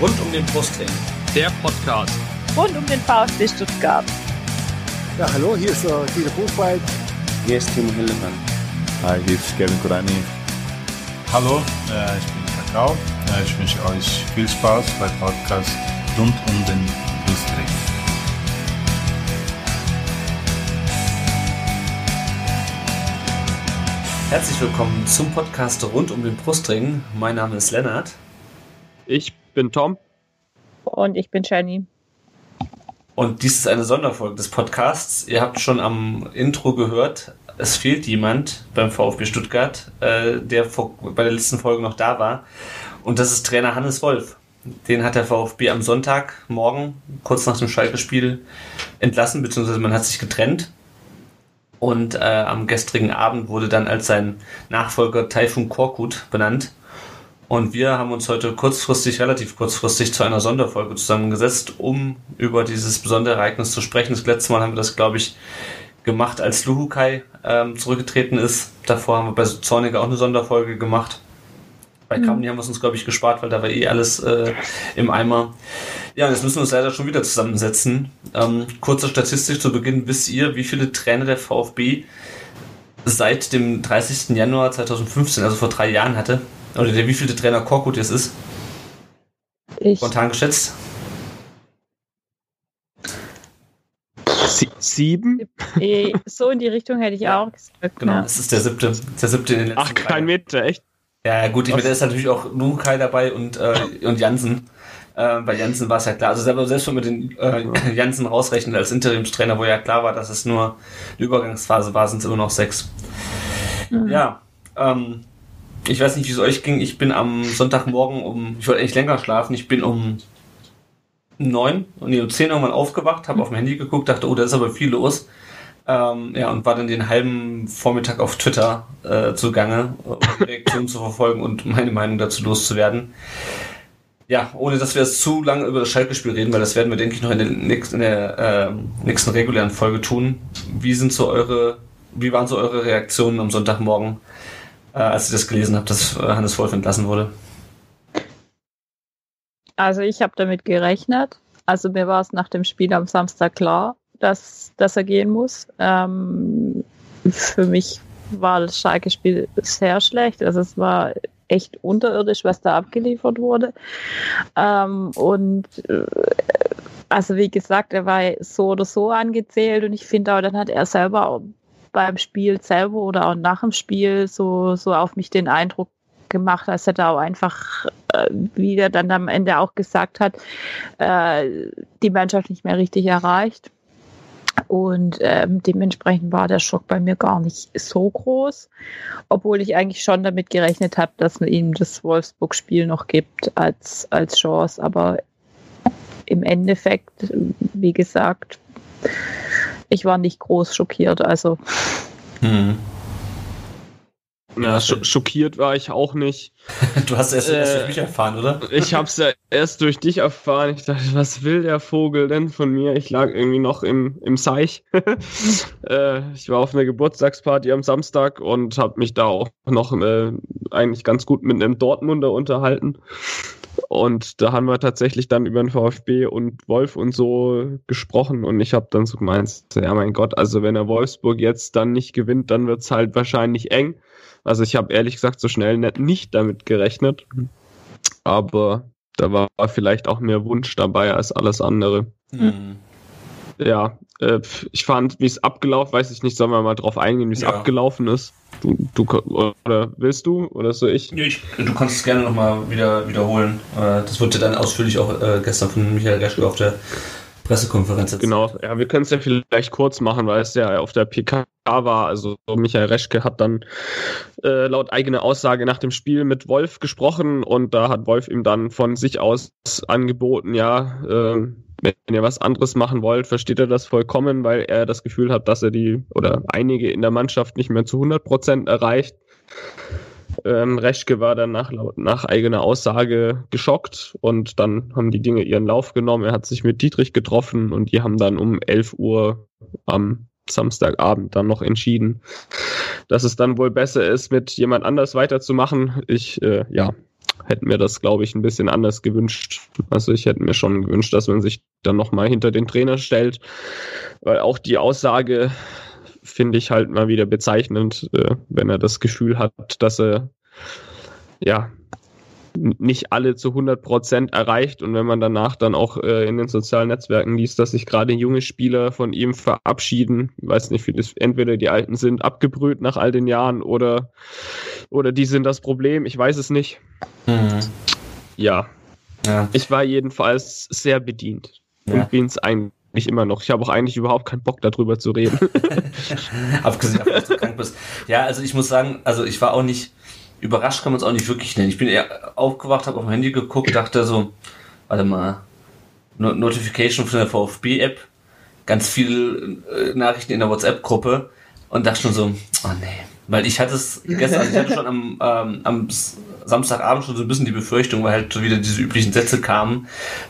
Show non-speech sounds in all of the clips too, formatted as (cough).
Rund um den Brustring. Der Podcast. Rund um den VfB Stuttgart. Ja, hallo, hier ist äh, Dieter Buchwald. Hier ist Timo Hillemann. Hi, hier ist Kevin Kurani. Hallo, äh, ich bin Kakao. Äh, ich wünsche euch viel Spaß beim Podcast rund um den Brustring. Herzlich willkommen zum Podcast rund um den Brustring. Mein Name ist Lennart. Ich bin Tom. Und ich bin Jenny. Und dies ist eine Sonderfolge des Podcasts. Ihr habt schon am Intro gehört, es fehlt jemand beim VfB Stuttgart, äh, der vor, bei der letzten Folge noch da war. Und das ist Trainer Hannes Wolf. Den hat der VfB am Sonntagmorgen, kurz nach dem Schalke-Spiel, entlassen, beziehungsweise man hat sich getrennt. Und äh, am gestrigen Abend wurde dann als sein Nachfolger Taifun Korkut benannt. Und wir haben uns heute kurzfristig, relativ kurzfristig zu einer Sonderfolge zusammengesetzt, um über dieses besondere Ereignis zu sprechen. Das letzte Mal haben wir das, glaube ich, gemacht, als Luhukai ähm, zurückgetreten ist. Davor haben wir bei Zorniger auch eine Sonderfolge gemacht. Bei Mhm. Kramni haben wir es uns, glaube ich, gespart, weil da war eh alles äh, im Eimer. Ja, jetzt müssen wir uns leider schon wieder zusammensetzen. Ähm, kurze Statistik zu Beginn. Wisst ihr, wie viele Trainer der VfB seit dem 30. Januar 2015, also vor drei Jahren hatte? Oder der wievielte Trainer Korkut jetzt ist? Ich, Spontan geschätzt? Sie sieben? eh, so in die Richtung hätte ich Ja, auch gesagt. Genau, es ist der siebte. Der siebte in den letzten Ach, drei kein Meter, echt? Ja, gut, ich meine, da ist natürlich auch Lukai dabei und, äh, und Jansen. Äh, bei Jansen war es ja klar. Also selbst wenn man den äh, Jansen rausrechnet als Interimstrainer, wo ja klar war, dass es nur eine Übergangsphase war, sind es immer noch sechs. Mhm. Ja, ähm, ich weiß nicht, wie es euch ging. Ich bin am Sonntagmorgen um, ich wollte eigentlich länger schlafen, ich bin um neun und nee, um zehn irgendwann aufgewacht, habe auf mein Handy geguckt, dachte, oh, da ist aber viel los. Ähm, ja, und war dann den halben Vormittag auf Twitter äh, zugange, um Reaktionen zu verfolgen und meine Meinung dazu loszuwerden. Ja, ohne dass wir jetzt zu lange über das Schalke-Spiel reden, weil das werden wir, denke ich, noch in der, nächsten, in der ähm, nächsten regulären Folge tun. Wie sind so eure, wie waren so eure Reaktionen am Sonntagmorgen, äh, als ihr das gelesen habt, dass äh, Hannes Wolf entlassen wurde? Also ich habe damit gerechnet. Also mir war es nach dem Spiel am Samstag klar, dass, dass er gehen muss. Ähm, für mich war das Schalke-Spiel sehr schlecht. Also es war echt unterirdisch, was da abgeliefert wurde. Ähm, und äh, also wie gesagt, er war so oder so angezählt und ich finde auch, dann hat er selber beim Spiel selber oder auch nach dem Spiel so, so auf mich den Eindruck gemacht, als er da auch einfach, äh, wie er dann am Ende auch gesagt hat, äh, die Mannschaft nicht mehr richtig erreicht. Und ähm, dementsprechend war der Schock bei mir gar nicht so groß, obwohl ich eigentlich schon damit gerechnet habe, dass man ihm das Wolfsburg-Spiel noch gibt als, als Chance. Aber im Endeffekt, wie gesagt, ich war nicht groß schockiert. Also Hm. Ja, scho schockiert war ich auch nicht. (laughs) Du hast erst, erst Äh, durch mich erfahren, oder? Ich hab's ja erst durch dich erfahren. Ich dachte, was will der Vogel denn von mir? Ich lag irgendwie noch im, im Seich. (laughs) äh, ich war auf einer Geburtstagsparty am Samstag und habe mich da auch noch äh, eigentlich ganz gut mit einem Dortmunder unterhalten. Und da haben wir tatsächlich dann über den VfB und Wolf und so gesprochen und ich habe dann so gemeint, ja mein Gott, also wenn er Wolfsburg jetzt dann nicht gewinnt, dann wird's halt wahrscheinlich eng. Also ich habe ehrlich gesagt so schnell nicht, nicht damit gerechnet, aber da war vielleicht auch mehr Wunsch dabei als alles andere. Hm. Ja, äh, ich fand, wie es abgelaufen, weiß ich nicht, sollen wir mal drauf eingehen, wie es Ja. abgelaufen ist. Du, du, oder willst du oder so ich? Ich, du kannst es gerne nochmal wieder wiederholen. Äh, Das wurde dann ausführlich auch äh, gestern von Michael Reschke auf der Pressekonferenz erzählt. Genau, ja, wir können es ja vielleicht kurz machen, weil es ja auf der PK war. Also Michael Reschke hat dann äh, laut eigener Aussage nach dem Spiel mit Wolf gesprochen und da hat Wolf ihm dann von sich aus angeboten, ja, äh, wenn ihr was anderes machen wollt, versteht er das vollkommen, weil er das Gefühl hat, dass er die oder einige in der Mannschaft nicht mehr zu 100 Prozent erreicht. Ähm, Reschke war dann nach, nach eigener Aussage geschockt und dann haben die Dinge ihren Lauf genommen. Er hat sich mit Dietrich getroffen und die haben dann um 11 Uhr am Samstagabend dann noch entschieden, dass es dann wohl besser ist, mit jemand anders weiterzumachen. Ich, äh, ja, hätte mir das, glaube ich, ein bisschen anders gewünscht. Also ich hätte mir schon gewünscht, dass man sich dann nochmal hinter den Trainer stellt, weil auch die Aussage finde ich halt mal wieder bezeichnend, äh, wenn er das Gefühl hat, dass er ja nicht alle zu 100 Prozent erreicht und wenn man danach dann auch äh, in den sozialen Netzwerken liest, dass sich gerade junge Spieler von ihm verabschieden, ich weiß nicht, wie das entweder die Alten sind abgebrüht nach all den Jahren oder oder die sind das Problem, ich weiß es nicht. Mhm. Ja. ja. Ich war jedenfalls sehr bedient ja. und bin es eigentlich immer noch. Ich habe auch eigentlich überhaupt keinen Bock darüber zu reden. (laughs) Abgesehen davon, dass du krank bist. Ja, also ich muss sagen, also ich war auch nicht überrascht kann man es auch nicht wirklich nennen. Ich bin eher aufgewacht, habe auf mein Handy geguckt, dachte so, warte mal, Notification von der VfB-App, ganz viele äh, Nachrichten in der WhatsApp-Gruppe und dachte schon so, oh nee. Weil ich hatte es gestern, also ich hatte schon am, ähm, am Samstagabend schon so ein bisschen die Befürchtung, weil halt schon wieder diese üblichen Sätze kamen,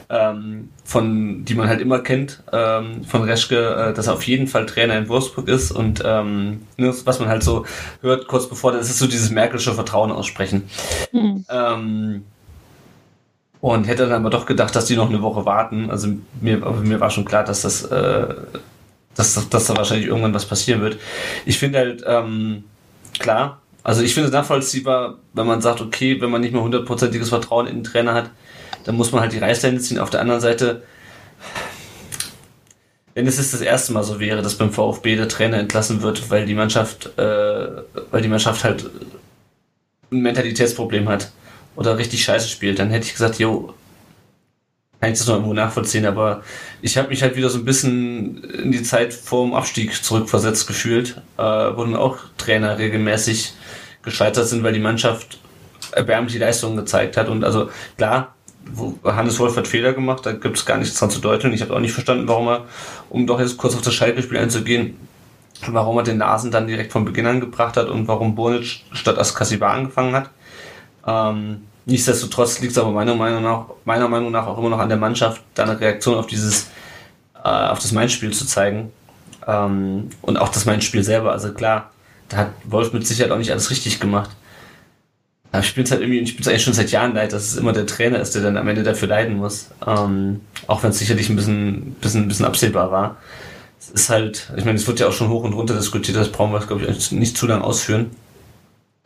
ähm, von die man halt immer kennt, ähm, von Reschke, äh, dass er auf jeden Fall Trainer in Wolfsburg ist und ähm, ne, was man halt so hört, kurz bevor, das ist so dieses Merkelsche Vertrauen aussprechen. Mhm. Ähm, und hätte dann aber doch gedacht, dass die noch eine Woche warten. Also mir, mir war schon klar, dass das, äh, dass, dass da wahrscheinlich irgendwann was passieren wird. Ich finde halt, ähm, klar, also ich finde es nachvollziehbar, wenn man sagt, okay, wenn man nicht mehr hundertprozentiges Vertrauen in den Trainer hat, dann muss man halt die Reißleine ziehen. Auf der anderen Seite, wenn es jetzt das erste Mal so wäre, dass beim VfB der Trainer entlassen wird, weil die Mannschaft, äh, weil die Mannschaft halt ein Mentalitätsproblem hat oder richtig scheiße spielt, dann hätte ich gesagt, jo, kann ich das noch irgendwo nachvollziehen, aber ich habe mich halt wieder so ein bisschen in die Zeit vor dem Abstieg zurückversetzt gefühlt, äh, wo dann auch Trainer regelmäßig gescheitert sind, weil die Mannschaft erbärmliche Leistungen gezeigt hat. Und also klar, Hannes Wolf hat Fehler gemacht, da gibt es gar nichts dran zu deuteln. Ich habe auch nicht verstanden, warum er, um doch jetzt kurz auf das Schalke-Spiel einzugehen, warum er den Nasen dann direkt von Beginn an gebracht hat und warum Bonic statt Askasiba angefangen hat. Ähm, Nichtsdestotrotz liegt es aber meiner Meinung nach, meiner Meinung nach auch immer noch an der Mannschaft, da eine Reaktion auf dieses, äh, auf das Main-Spiel zu zeigen. Ähm, und auch das Main-Spiel selber. Also klar, da hat Wolf mit Sicherheit auch nicht alles richtig gemacht. Aber ich bin es halt irgendwie, ich bin eigentlich schon seit Jahren leid, dass es immer der Trainer ist, der dann am Ende dafür leiden muss. Ähm, auch wenn es sicherlich ein bisschen, bisschen, bisschen absehbar war. Es ist halt, ich meine, es wird ja auch schon hoch und runter diskutiert, das brauchen wir, glaube ich, nicht zu lang ausführen.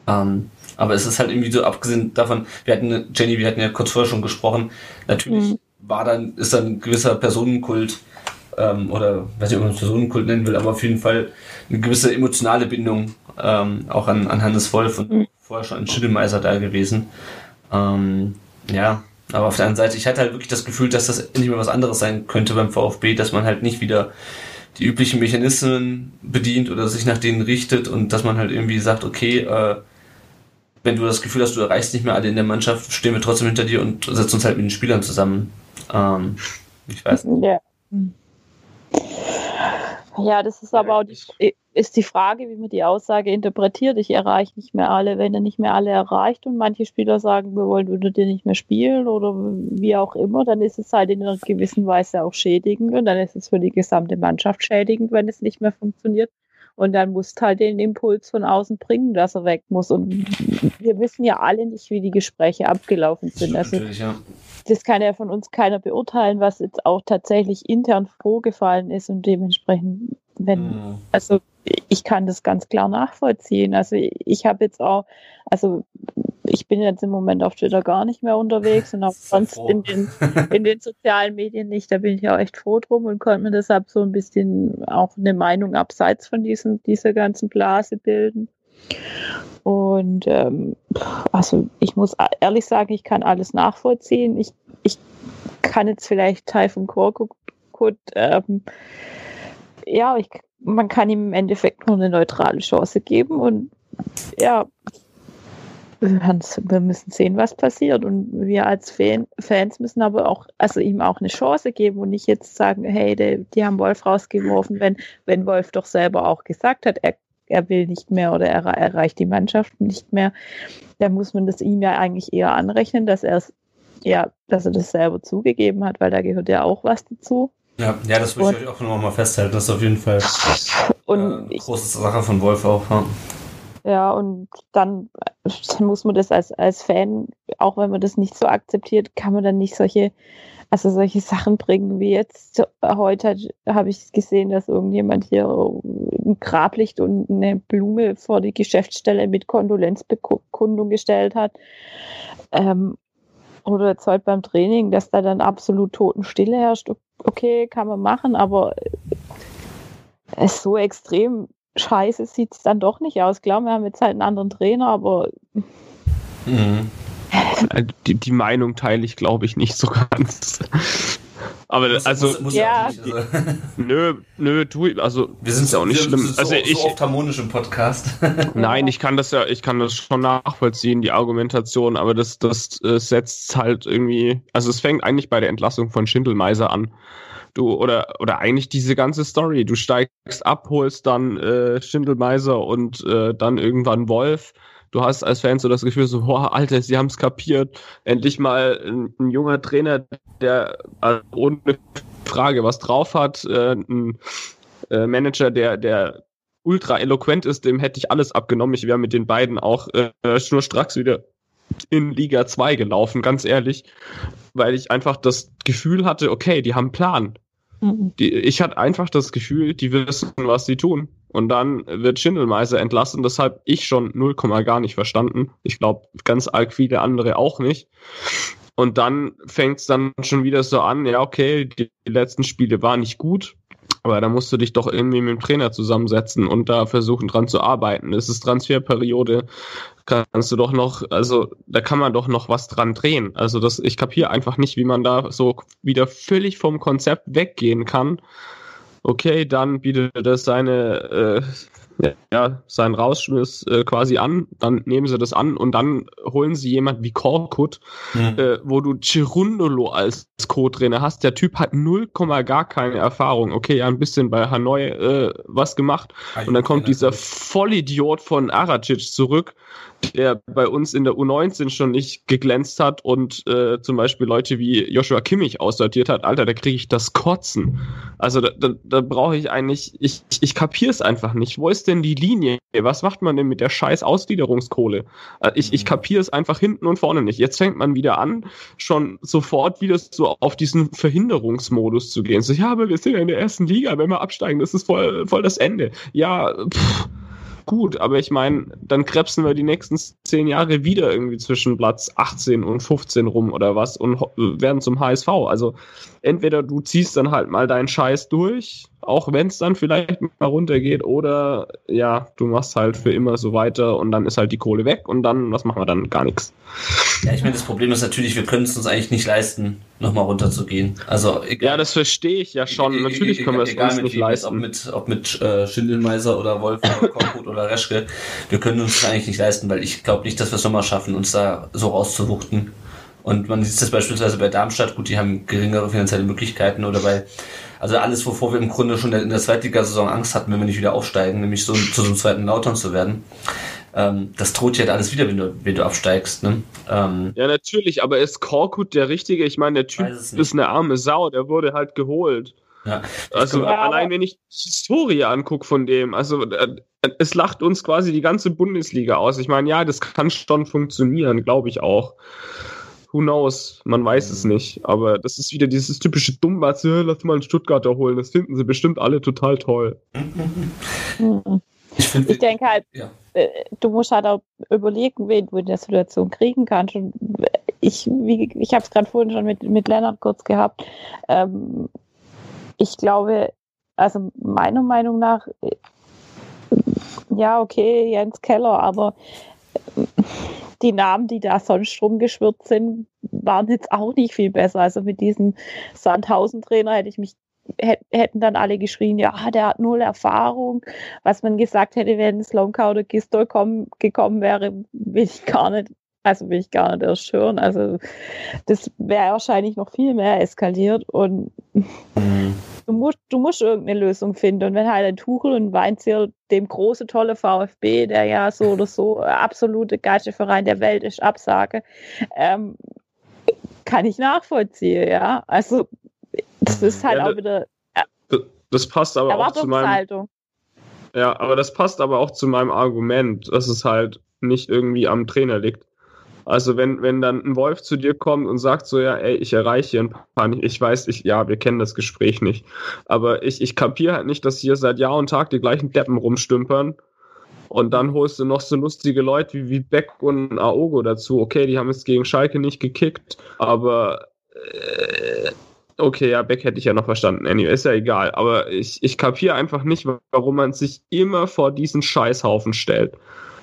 Ähm, aber es ist halt irgendwie so, abgesehen davon, wir hatten, Jenny, wir hatten ja kurz vorher schon gesprochen, natürlich mhm. war dann, ist dann ein gewisser Personenkult, ähm, oder weiß nicht, ob man es Personenkult nennen will, aber auf jeden Fall eine gewisse emotionale Bindung ähm, auch an, an Hannes Wolf und mhm. vorher schon ein Schittelmeiser da gewesen. Ähm, ja, aber auf der anderen Seite, ich hatte halt wirklich das Gefühl, dass das endlich mal was anderes sein könnte beim VfB, dass man halt nicht wieder die üblichen Mechanismen bedient oder sich nach denen richtet und dass man halt irgendwie sagt, okay, äh, wenn du das Gefühl hast, du erreichst nicht mehr alle in der Mannschaft, stehen wir trotzdem hinter dir und setzen uns halt mit den Spielern zusammen. Ähm, ich weiß nicht. Ja. Ja, das ist aber auch die, ist die Frage, wie man die Aussage interpretiert. Ich erreiche nicht mehr alle, wenn er nicht mehr alle erreicht und manche Spieler sagen, wir wollen unter dir nicht mehr spielen oder wie auch immer, dann ist es halt in einer gewissen Weise auch schädigend und dann ist es für die gesamte Mannschaft schädigend, wenn es nicht mehr funktioniert. Und dann musst halt den Impuls von außen bringen, dass er weg muss. Und wir wissen ja alle nicht, wie die Gespräche abgelaufen sind. Also, ja. das kann ja von uns keiner beurteilen, was jetzt auch tatsächlich intern vorgefallen ist. Und dementsprechend, wenn, mhm. also ich kann das ganz klar nachvollziehen. Also ich habe jetzt auch, also ich bin jetzt im Moment auf Twitter gar nicht mehr unterwegs und auch (laughs) sonst in den, in den sozialen Medien nicht. Da bin ich auch echt froh drum und konnte mir deshalb so ein bisschen auch eine Meinung abseits von diesem, dieser ganzen Blase bilden. Und ähm, also ich muss ehrlich sagen, ich kann alles nachvollziehen. Ich, ich kann jetzt vielleicht Teil vom Korkut ähm, ja, ich man kann ihm im Endeffekt nur eine neutrale Chance geben und ja, wir müssen sehen, was passiert. Und wir als Fan, Fans müssen aber auch, also ihm auch eine Chance geben und nicht jetzt sagen, hey, die, die haben Wolf rausgeworfen, wenn, wenn Wolf doch selber auch gesagt hat, er, er will nicht mehr oder er erreicht die Mannschaft nicht mehr, dann muss man das ihm ja eigentlich eher anrechnen, dass er ja, dass er das selber zugegeben hat, weil da gehört ja auch was dazu. Ja, ja das würde ich euch auch nochmal festhalten. Das ist auf jeden Fall und äh, große Sache von Wolf auch. Ja. Ja, und dann, dann muss man das als, als Fan, auch wenn man das nicht so akzeptiert, kann man dann nicht solche, also solche Sachen bringen wie jetzt. Heute habe ich gesehen, dass irgendjemand hier ein Grablicht und eine Blume vor die Geschäftsstelle mit Kondolenzbekundung gestellt hat. Ähm, oder jetzt heute beim Training, dass da dann absolut Totenstille herrscht. Okay, kann man machen, aber es ist so extrem scheiße sieht es dann doch nicht aus. Klar, wir haben jetzt halt einen anderen Trainer, aber. Mhm. (laughs) Die, die Meinung teile ich, glaube ich, nicht so ganz. Aber muss, also, muss, muss ja. Nicht, also. (laughs) nö, nö, tu, also wir sind ja auch nicht schlimm. So, also ich so oft harmonisch im Podcast. (laughs) Nein, ich kann das ja, ich kann das schon nachvollziehen, die Argumentation, aber das, das äh, setzt halt irgendwie, also es fängt eigentlich bei der Entlassung von Schindelmeiser an. Du, oder, oder eigentlich diese ganze Story. Du steigst ab, holst dann äh, Schindelmeiser und äh, dann irgendwann Wolf. Du hast als Fan so das Gefühl, so, boah, Alter, sie haben es kapiert. Endlich mal ein, ein junger Trainer, der also ohne Frage was drauf hat, äh, ein äh, Manager, der, der ultra eloquent ist, dem hätte ich alles abgenommen. Ich wäre mit den beiden auch äh, schnurstracks wieder in Liga 2 gelaufen, ganz ehrlich, weil ich einfach das Gefühl hatte, okay, die haben einen Plan. Mhm. Die, ich hatte einfach das Gefühl, die wissen, was sie tun. Und dann wird Schindelmeiser entlassen. Das habe ich schon 0, gar nicht verstanden. Ich glaube, ganz arg viele andere auch nicht. Und dann fängt es dann schon wieder so an, ja, okay, die, die letzten Spiele waren nicht gut. Aber da musst du dich doch irgendwie mit dem Trainer zusammensetzen und da versuchen dran zu arbeiten. Es ist Transferperiode, kannst du doch noch, also da kann man doch noch was dran drehen. Also das, ich kapiere einfach nicht, wie man da so wieder völlig vom Konzept weggehen kann. Okay, dann bietet es seine äh, ja, seinen Rausschmiss äh, quasi an, dann nehmen sie das an und dann holen sie jemand wie Korkut, mhm. äh, wo du Chirundolo als Co-Trainer hast. Der Typ hat null Komma gar keine Erfahrung. Okay, ja, ein bisschen bei Hanoi äh, was gemacht. und dann kommt dieser Vollidiot von Aracic zurück, der bei uns in der U19 schon nicht geglänzt hat und äh, zum Beispiel Leute wie Joshua Kimmich aussortiert hat. Alter, da kriege ich das Kotzen. Also da, da, da brauche ich eigentlich, ich, ich kapiere es einfach nicht. Wo ist denn die Linie? Was macht man denn mit der scheiß Ausgliederungskohle? Äh, ich, ich mhm. kapiere es einfach hinten und vorne nicht. Jetzt fängt man wieder an, schon sofort wieder so auf diesen Verhinderungsmodus zu gehen. So, ja, aber wir sind ja in der ersten Liga, wenn wir absteigen, das ist voll, voll das Ende. Ja, pff gut, aber ich meine, dann krebsen wir die nächsten zehn Jahre wieder irgendwie zwischen Platz 18 und 15 rum oder was und werden zum HSV. Also entweder du ziehst dann halt mal deinen Scheiß durch, auch wenn es dann vielleicht mal runtergeht, oder ja, du machst halt für immer so weiter und dann ist halt die Kohle weg und dann, was machen wir dann? Gar nichts. Ja, ich meine, das Problem ist natürlich, wir können es uns eigentlich nicht leisten, nochmal runterzugehen. Also, egal, ja, das verstehe ich ja schon. E natürlich können wir es uns nicht leisten. Ob mit, ob mit äh, Schindelmeiser oder Wolf oder (laughs) Korkut oder Reschke, wir können uns das eigentlich nicht leisten, weil ich glaube nicht, dass wir es nochmal schaffen, uns da so rauszuwuchten. Und man sieht das beispielsweise bei Darmstadt, gut, die haben geringere finanzielle Möglichkeiten oder bei, also alles, wovor wir im Grunde schon in der Zweitligasaison Angst hatten, wenn wir nicht wieder aufsteigen, nämlich so zu so einem zweiten Lautern zu werden. Ähm, das droht ja halt alles wieder, wenn du, wenn du absteigst. Ne? Ähm, ja, natürlich, aber ist Korkut der Richtige? Ich meine, der Typ ist eine arme Sau, der wurde halt geholt. Ja. Also ja, allein wenn ich die Historie angucke von dem, also äh, es lacht uns quasi die ganze Bundesliga aus. Ich meine, ja, das kann schon funktionieren, glaube ich auch who knows? Man weiß es mhm. nicht. Aber das ist wieder dieses typische Dummbatz, lass mal einen Stuttgarter holen. Das finden sie bestimmt alle total toll. (laughs) Ich, find, ich denke halt, ja. Äh, du musst halt auch überlegen, wen du in der Situation kriegen kannst. Und ich, ich habe es gerade vorhin schon mit, mit Lennart kurz gehabt. Ähm, ich glaube, also meiner Meinung nach, äh, ja, okay, Jens Keller, aber die Namen, die da sonst rumgeschwirrt sind, waren jetzt auch nicht viel besser. Also mit diesem Sandhausen-Trainer hätte ich mich hätten dann alle geschrien, ja, der hat null Erfahrung. Was man gesagt hätte, wenn Slomka oder Gistol kommen, gekommen wäre, will ich gar nicht, also will ich gar nicht erst hören. Also das wäre wahrscheinlich noch viel mehr eskaliert und mhm du musst, du musst irgendeine Lösung finden. Und wenn halt ein Tuchel und Weinziel dem große, tolle VfB, der ja so oder so absolute geilste Verein der Welt ist, absage, ähm, kann ich nachvollziehen, ja. Also, das ist halt ja, auch wieder. Ja, das passt aber auch zu meinem. Ja, aber das passt aber auch zu meinem Argument, dass es halt nicht irgendwie am Trainer liegt. Also wenn, wenn dann ein Wolf zu dir kommt und sagt so, ja, ey, ich erreiche hier ein paar nicht, ich weiß, ich, ja, wir kennen das Gespräch nicht. Aber ich, ich kapiere halt nicht, dass hier seit Jahr und Tag die gleichen Deppen rumstümpern. Und dann holst du noch so lustige Leute wie, wie Beck und Aogo dazu. Okay, die haben jetzt gegen Schalke nicht gekickt, aber äh, okay, ja, Beck hätte ich ja noch verstanden. Anyway, ist ja egal. Aber ich, ich kapiere einfach nicht, warum man sich immer vor diesen Scheißhaufen stellt.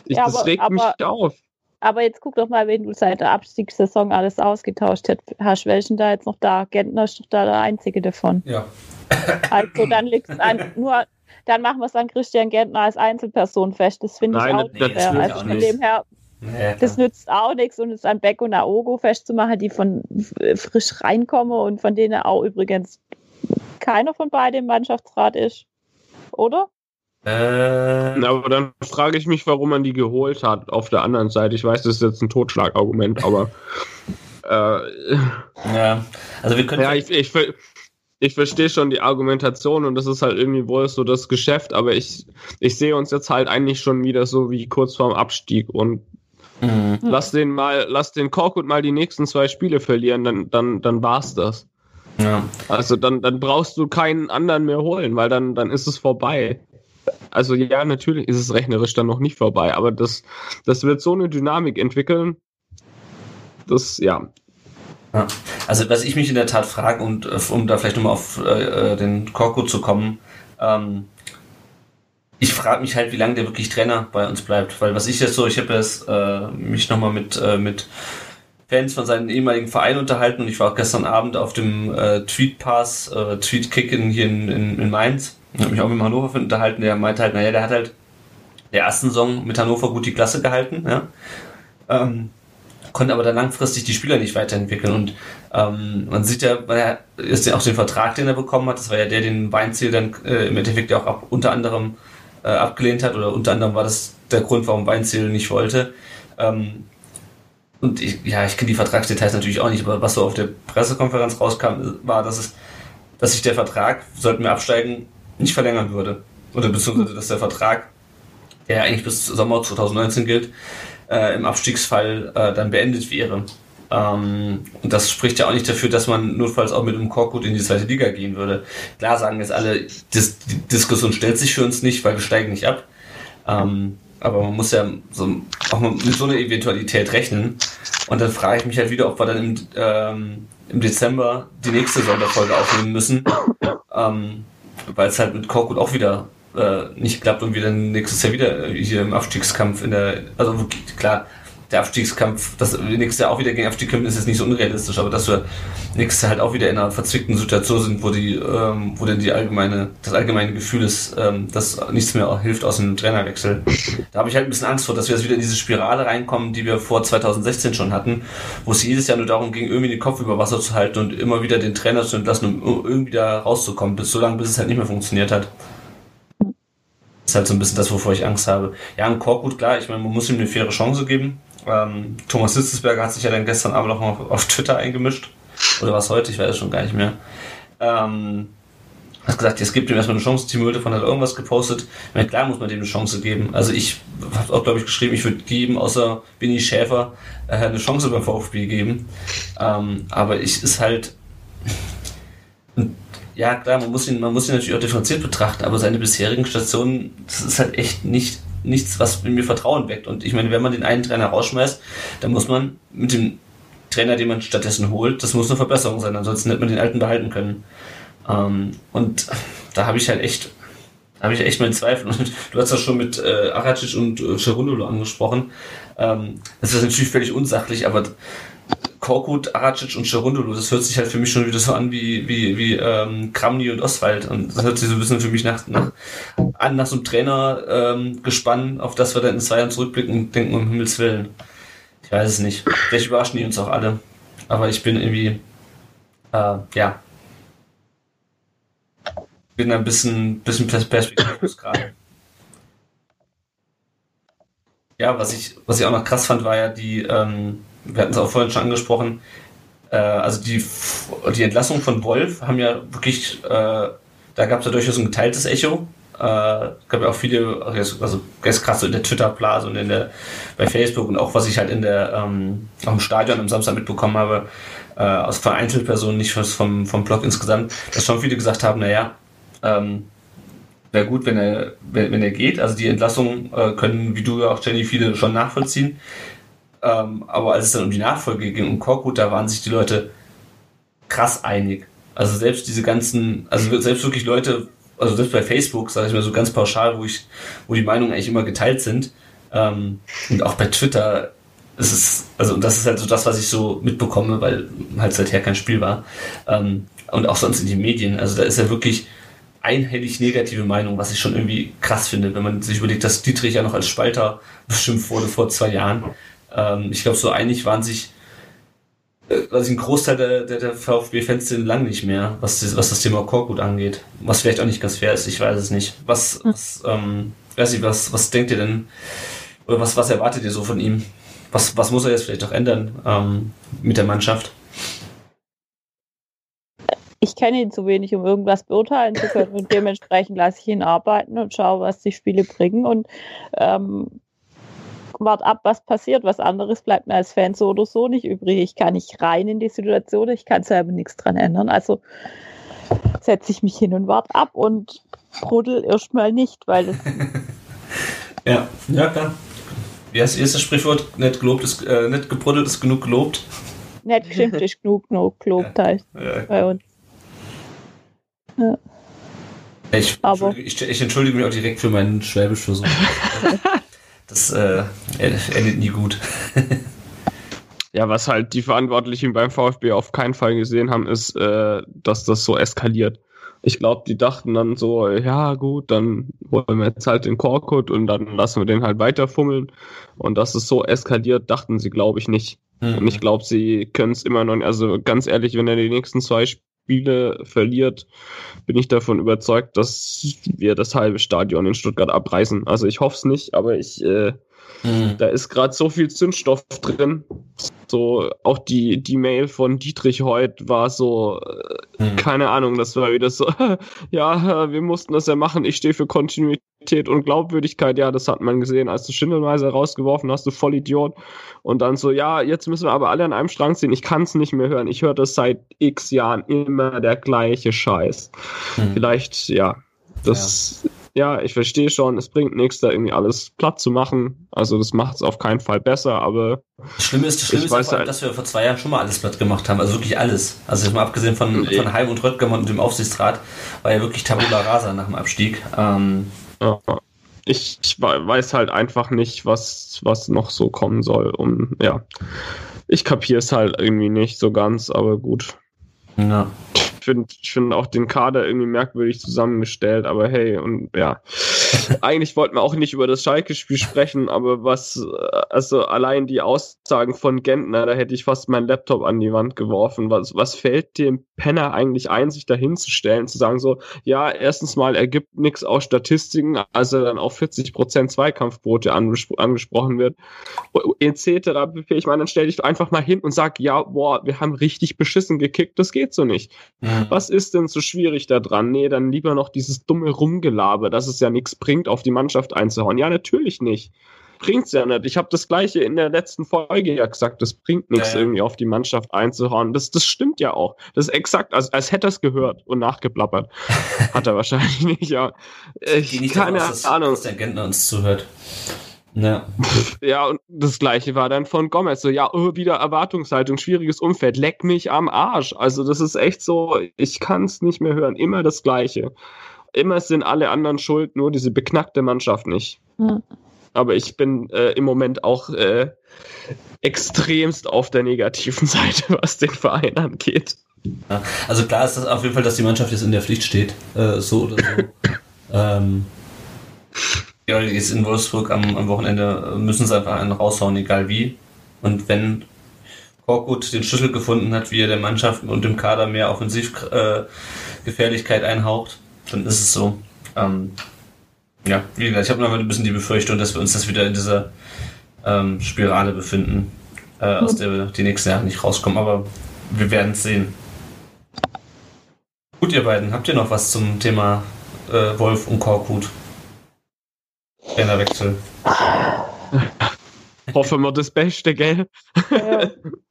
Ich, Ja, das aber- regt aber- mich auf. Aber jetzt guck doch mal, wenn du seit der Abstiegssaison alles ausgetauscht hast, hast welchen da jetzt noch da? Gentner ist doch da der einzige davon. Ja. Also dann liegt es an, (laughs) nur, dann machen wir es an Christian Gentner als Einzelperson fest. Das finde ich auch das- nicht fair. Also von dem her, Nee, das nützt auch nichts und es an Beck und Aogo festzumachen, die von äh, frisch reinkommen und von denen auch übrigens keiner von beiden im Mannschaftsrat ist. Oder? Äh, Na, Aber dann frage ich mich, warum man die geholt hat auf der anderen Seite. Ich weiß, das ist jetzt ein Totschlagargument, aber (laughs) äh, ja. Also wir können. ja, ich, ich, ich verstehe schon die Argumentation und das ist halt irgendwie wohl so das Geschäft, aber ich, ich sehe uns jetzt halt eigentlich schon wieder so wie kurz vorm Abstieg und Mhm. lass den mal, lass den Korkut mal die nächsten zwei Spiele verlieren, dann, dann, dann war's das. Ja. Also dann, dann brauchst du keinen anderen mehr holen, weil dann, dann ist es vorbei. Also ja, natürlich ist es rechnerisch dann noch nicht vorbei, aber das, das wird so eine Dynamik entwickeln. Das, ja. Ja. Also was ich mich in der Tat frage, und äh, um da vielleicht nochmal auf äh, äh, den Korko zu kommen, ähm, ich frage mich halt, wie lange der wirklich Trainer bei uns bleibt. Weil was ich jetzt so, ich habe jetzt äh, mich nochmal mit, äh, mit Fans von seinem ehemaligen Verein unterhalten und ich war auch gestern Abend auf dem äh, Tweetpass, äh, Tweetkick in, hier in, in, in Mainz. Ich habe mich auch mit dem Hannover unterhalten, der meinte halt, naja, der hat halt der ersten Saison mit Hannover gut die Klasse gehalten, ja. Ähm, konnte aber dann langfristig die Spieler nicht weiterentwickeln. Und ähm, man sieht ja, weil er ist ja auch den Vertrag, den er bekommen hat, das war ja der, den Weinziel dann äh, im Endeffekt ja auch ab, unter anderem äh, abgelehnt hat, oder unter anderem war das der Grund, warum Weinziel nicht wollte. Ähm, und ich, ja, ich kenne die Vertragsdetails natürlich auch nicht, aber was so auf der Pressekonferenz rauskam, war, dass es, dass sich der Vertrag, sollten wir absteigen, nicht verlängern würde. Oder beziehungsweise, dass der Vertrag, der ja eigentlich bis Sommer 2019 gilt, äh, im Abstiegsfall äh, dann beendet wäre. Ähm, und das spricht ja auch nicht dafür, dass man notfalls auch mit einem Korkut in die zweite Liga gehen würde. Klar sagen jetzt alle, die Diskussion stellt sich für uns nicht, weil wir steigen nicht ab. Ähm, aber man muss ja so, auch mit so einer Eventualität rechnen. Und dann frage ich mich halt wieder, ob wir dann im, ähm, im Dezember die nächste Sonderfolge aufnehmen müssen. Ähm, weil es halt mit Korkut auch wieder äh, nicht klappt und wir dann nächstes Jahr wieder äh, hier im Abstiegskampf in der, also klar, der Abstiegskampf, dass wir nächstes Jahr auch wieder gegen Abstieg kämpfen, ist jetzt nicht so unrealistisch, aber dass wir nächstes Jahr halt auch wieder in einer verzwickten Situation sind, wo die, ähm, wo dann die allgemeine, das allgemeine Gefühl ist, ähm, dass nichts mehr hilft aus einem Trainerwechsel. Da habe ich halt ein bisschen Angst vor, dass wir jetzt wieder in diese Spirale reinkommen, die wir vor 2016 schon hatten, wo es jedes Jahr nur darum ging, irgendwie den Kopf über Wasser zu halten und immer wieder den Trainer zu entlassen, um irgendwie da rauszukommen, bis so lange, bis es halt nicht mehr funktioniert hat. Das ist halt so ein bisschen das, wovor ich Angst habe. Ja, und Korkut, klar, ich meine, man muss ihm eine faire Chance geben. Ähm, Thomas Hitzesberger hat sich ja dann gestern Abend auch mal auf Twitter eingemischt. Oder was heute, ich weiß es schon gar nicht mehr. Ähm, hat gesagt, es gibt ihm erstmal eine Chance. Team Mülte von hat irgendwas gepostet. Meine, klar muss man dem eine Chance geben. Also ich habe auch, glaube ich, geschrieben, ich würde jedem außer Winnie Schäfer äh, eine Chance beim VfB geben. Ähm, aber ich ist halt (laughs) ja, klar, man muss ihn, man muss ihn natürlich auch differenziert betrachten, aber seine bisherigen Stationen, das ist halt echt nicht, nichts, was in mir Vertrauen weckt. Und ich meine, wenn man den einen Trainer rausschmeißt, dann muss man mit dem Trainer, den man stattdessen holt, das muss eine Verbesserung sein, ansonsten hätte man den alten behalten können. Ähm, und da habe ich halt echt, habe ich echt meine Zweifel. Und du hast ja schon mit äh, Aracic und äh, Cherundolo angesprochen. Ähm, das ist natürlich völlig unsachlich, aber Korkut, Aracic und Cherundolo, das hört sich halt für mich schon wieder so an wie, wie, wie ähm, Kramny und Oswald. Und das hört sich so ein bisschen für mich nach, nach, an nach so einem Trainer ähm, gespannt, auf das wir dann in zwei Jahren zurückblicken und denken, um Himmels Willen. Ich weiß es nicht. Vielleicht überraschen die uns auch alle. Aber ich bin irgendwie, äh, ja, bin ein bisschen, bisschen pers- perspektivlos gerade. Ja, was ich, was ich auch noch krass fand, war ja die, ähm, wir hatten es auch vorhin schon angesprochen, äh, also die, die Entlassung von Wolf haben ja wirklich, äh, da gab es ja durchaus ein geteiltes Echo. Äh, gab ja auch viele, also ganz krass so in der Twitter-Blase und in der, bei Facebook und auch was ich halt in der, ähm, auch im Stadion am Samstag mitbekommen habe, äh, aus vereinzelten Personen, nicht vom, vom Blog insgesamt, dass schon viele gesagt haben, naja, ähm, wäre gut, wenn er, wenn, wenn er geht. Also die Entlassung äh, können, wie du ja auch, Jenny, viele schon nachvollziehen. Ähm, aber als es dann um die Nachfolge ging, um Korkut, da waren sich die Leute krass einig. Also selbst diese ganzen, also selbst wirklich Leute, also selbst bei Facebook, sage ich mal so ganz pauschal, wo ich, wo die Meinungen eigentlich immer geteilt sind, ähm, und auch bei Twitter ist es, also das ist halt so das, was ich so mitbekomme, weil halt seither kein Spiel war. Ähm, und auch sonst in den Medien. Also da ist ja wirklich einhellig negative Meinung, was ich schon irgendwie krass finde, wenn man sich überlegt, dass Dietrich ja noch als Spalter beschimpft wurde vor zwei Jahren. Ähm, ich glaube, so einig waren sich also ein Großteil der, der, der VfB-Fans sind lang nicht mehr, was, das, was das Thema Korkut angeht. Was vielleicht auch nicht ganz fair ist, ich weiß es nicht. Was, was, ähm, weiß ich, was, was denkt ihr denn, oder was, was erwartet ihr so von ihm? Was, was muss er jetzt vielleicht auch ändern ähm, mit der Mannschaft? Ich kenne ihn zu wenig, um irgendwas beurteilen zu können und dementsprechend lasse ich ihn arbeiten und schaue, was die Spiele bringen und ähm, wart ab, was passiert. Was anderes bleibt mir als Fan so oder so nicht übrig. Ich kann nicht rein in die Situation, ich kann selber nichts dran ändern. Also setze ich mich hin und wart ab und brodel erstmal nicht, weil das. (laughs) ja, ja, klar. Wie heißt das Sprichwort? Nicht, gelobt ist, äh, nicht gebruddelt ist genug gelobt. Nicht geschimpft ist genug, genug gelobt heißt ja. bei uns. Ja. Ich, Aber ich, ich, entschuldige mich auch direkt für meinen Schwäbisch-Versuch. (laughs) Das äh, endet nie gut. ja, was halt die Verantwortlichen beim VfB auf keinen Fall gesehen haben, ist, äh, dass das so eskaliert. Ich glaube, die dachten dann so, ja gut, dann holen wir jetzt halt den Korkut und dann lassen wir den halt weiterfummeln. Und dass es so eskaliert, dachten sie, glaube ich, nicht. Mhm. Und ich glaube, sie können es immer noch, also ganz ehrlich, wenn er die nächsten zwei Spiele verliert, bin ich davon überzeugt, dass wir das halbe Stadion in Stuttgart abreißen. Also ich hoffe es nicht, aber ich äh, mhm. da ist gerade so viel Zündstoff drin. So auch die die Mail von Dietrich heute war so äh, mhm. keine Ahnung, das war wieder so (laughs) ja, wir mussten das ja machen. Ich stehe für Kontinuität Qualität und Glaubwürdigkeit, ja, das hat man gesehen, als du Schindelmeiser rausgeworfen hast, du Vollidiot. Und dann so, ja, jetzt müssen wir aber alle an einem Strang ziehen. Ich kann es nicht mehr hören. Ich höre das seit x Jahren immer der gleiche Scheiß. Hm. Vielleicht, ja, das, ja. ja. ich verstehe schon, es bringt nichts, da irgendwie alles platt zu machen. Also das macht es auf keinen Fall besser, aber. Das Schlimme ist, das Schlimme ist weiß, allem, dass wir vor zwei Jahren schon mal alles platt gemacht haben. Also wirklich alles. Also mal abgesehen von, nee. von Heim und Röttger und dem Aufsichtsrat, war ja wirklich Tabula Rasa nach dem Abstieg. Ähm, ich, ich weiß halt einfach nicht, was, was noch so kommen soll. Und ja, ich kapiere es halt irgendwie nicht so ganz, aber gut. Ja finde ich find auch den Kader irgendwie merkwürdig zusammengestellt, aber hey, und ja. (laughs) Eigentlich wollten wir auch nicht über das Schalke-Spiel sprechen, aber was, also allein die Aussagen von Gentner, da hätte ich fast meinen Laptop an die Wand geworfen. Was, was fällt dem Penner eigentlich ein, sich da hinzustellen, zu sagen so, ja, erstens mal, er gibt nichts aus Statistiken, also dann auf 40% Zweikampfquote angespro angesprochen wird, etc. Ich meine, dann stell dich einfach mal hin und sag, ja, boah, wir haben richtig beschissen gekickt, das geht so nicht. Mhm. Was ist denn so schwierig daran? Nee, dann lieber noch dieses dumme Rumgelabe, dass es ja nichts bringt, auf die Mannschaft einzuhauen. Ja, natürlich nicht. Bringt's ja nicht. Ich habe das gleiche in der letzten Folge ja gesagt, das bringt nichts, ja, ja. irgendwie auf die Mannschaft einzuhauen. Das, das stimmt ja auch. Das ist exakt, als, als hätte er es gehört und nachgeplappert. (laughs) Hat er wahrscheinlich nicht, ja. Ich, nicht keine aus, Ahnung. Dass der Gentner uns zuhört. Ja. (laughs) ja, und das gleiche war dann von Gomez. So, ja, oh, wieder Erwartungshaltung, schwieriges Umfeld, leck mich am Arsch. Also, das ist echt so, ich kann es nicht mehr hören. Immer das Gleiche. Immer sind alle anderen schuld, nur diese beknackte Mannschaft nicht. Mhm. Aber ich bin äh, im Moment auch äh, extremst auf der negativen (laughs) Seite, was den Verein angeht. Ja, also klar ist das auf jeden Fall, dass die Mannschaft jetzt in der Pflicht steht, äh, so oder so. (laughs) ähm, ja, jetzt in Wolfsburg am, am Wochenende müssen sie einfach einen raushauen, egal wie. Und wenn Korkut den Schlüssel gefunden hat, wie er der Mannschaft und dem Kader mehr Offensivgefährlichkeit äh, einhaucht, dann ist es so. Ähm, ja, wie gesagt, ich habe noch ein bisschen die Befürchtung, dass wir uns das wieder in dieser ähm, Spirale befinden, äh, aus mhm. der wir die nächsten Jahre nicht rauskommen. Aber wir werden es sehen. Gut, ihr beiden, habt ihr noch was zum Thema äh, Wolf und Korkut. Trainerwechsel. Hoffen wir das Beste, gell? Ja. (laughs)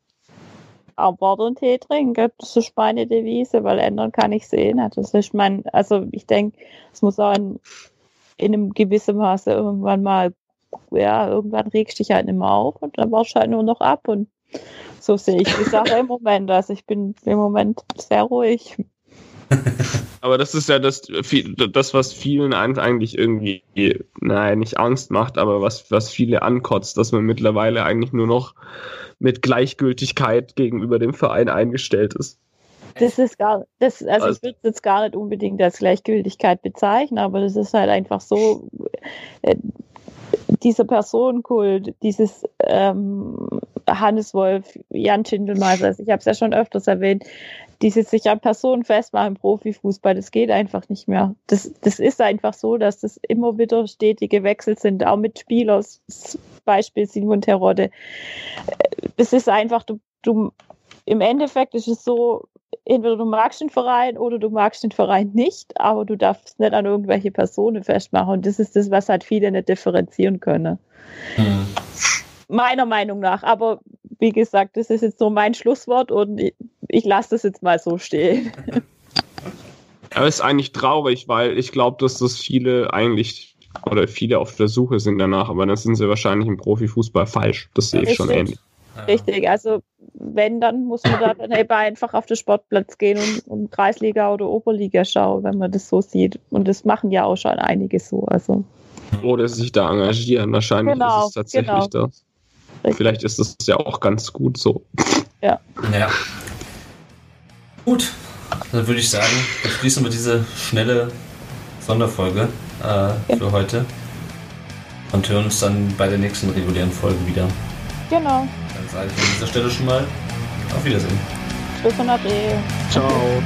Aber und Tee trinken, das ist meine Devise, weil ändern kann ich sehen. Das ist mein, also ich denke, es muss auch in, in einem gewissen Maße irgendwann mal, ja, irgendwann regst dich halt nicht mehr auf und dann warst du halt nur noch ab und so sehe ich die Sache (laughs) im Moment. Also ich bin im Moment sehr ruhig. (laughs) Aber das ist ja das, das, was vielen eigentlich irgendwie, nein, nicht Angst macht, aber was, was viele ankotzt, dass man mittlerweile eigentlich nur noch mit Gleichgültigkeit gegenüber dem Verein eingestellt ist. Das ist gar, das, also, also ich würde es jetzt gar nicht unbedingt als Gleichgültigkeit bezeichnen, aber das ist halt einfach so, äh, dieser Personenkult, dieses ähm, Hannes Wolf, Jan Schindelmeiser, also ich habe es ja schon öfters erwähnt, dieses sich an Personen festmachen im Profifußball, das geht einfach nicht mehr. Das, das ist einfach so, dass das immer wieder stetige Wechsel sind, auch mit Spielern, Beispiel Simon Terodde. Das ist einfach, du, du, im Endeffekt ist es so, entweder du magst den Verein oder du magst den Verein nicht, aber du darfst nicht an irgendwelche Personen festmachen. Und das ist das, was halt viele nicht differenzieren können. Mhm. Meiner Meinung nach. Aber wie gesagt, das ist jetzt so mein Schlusswort und ich, ich lasse das jetzt mal so stehen. (laughs) Aber es ist eigentlich traurig, weil ich glaube, dass das viele eigentlich oder viele auf der Suche sind danach, aber dann sind sie wahrscheinlich im Profifußball falsch. Das sehe ich Richtig. schon ähnlich. Richtig, also wenn, dann muss man da dann eben einfach auf den Sportplatz gehen und, und Kreisliga oder Oberliga schauen, wenn man das so sieht. Und das machen ja auch schon einige so. Also. Oder sich da engagieren. Wahrscheinlich genau, ist es tatsächlich genau. das. Richtig. Vielleicht ist es ja auch ganz gut so. Ja. Ja. Gut, dann würde ich sagen, schließen wir diese schnelle Sonderfolge äh, ja. für heute und hören uns dann bei der nächsten regulären Folge wieder. Genau. Dann sage ich an dieser Stelle schon mal auf Wiedersehen. Bis dann, Ciao.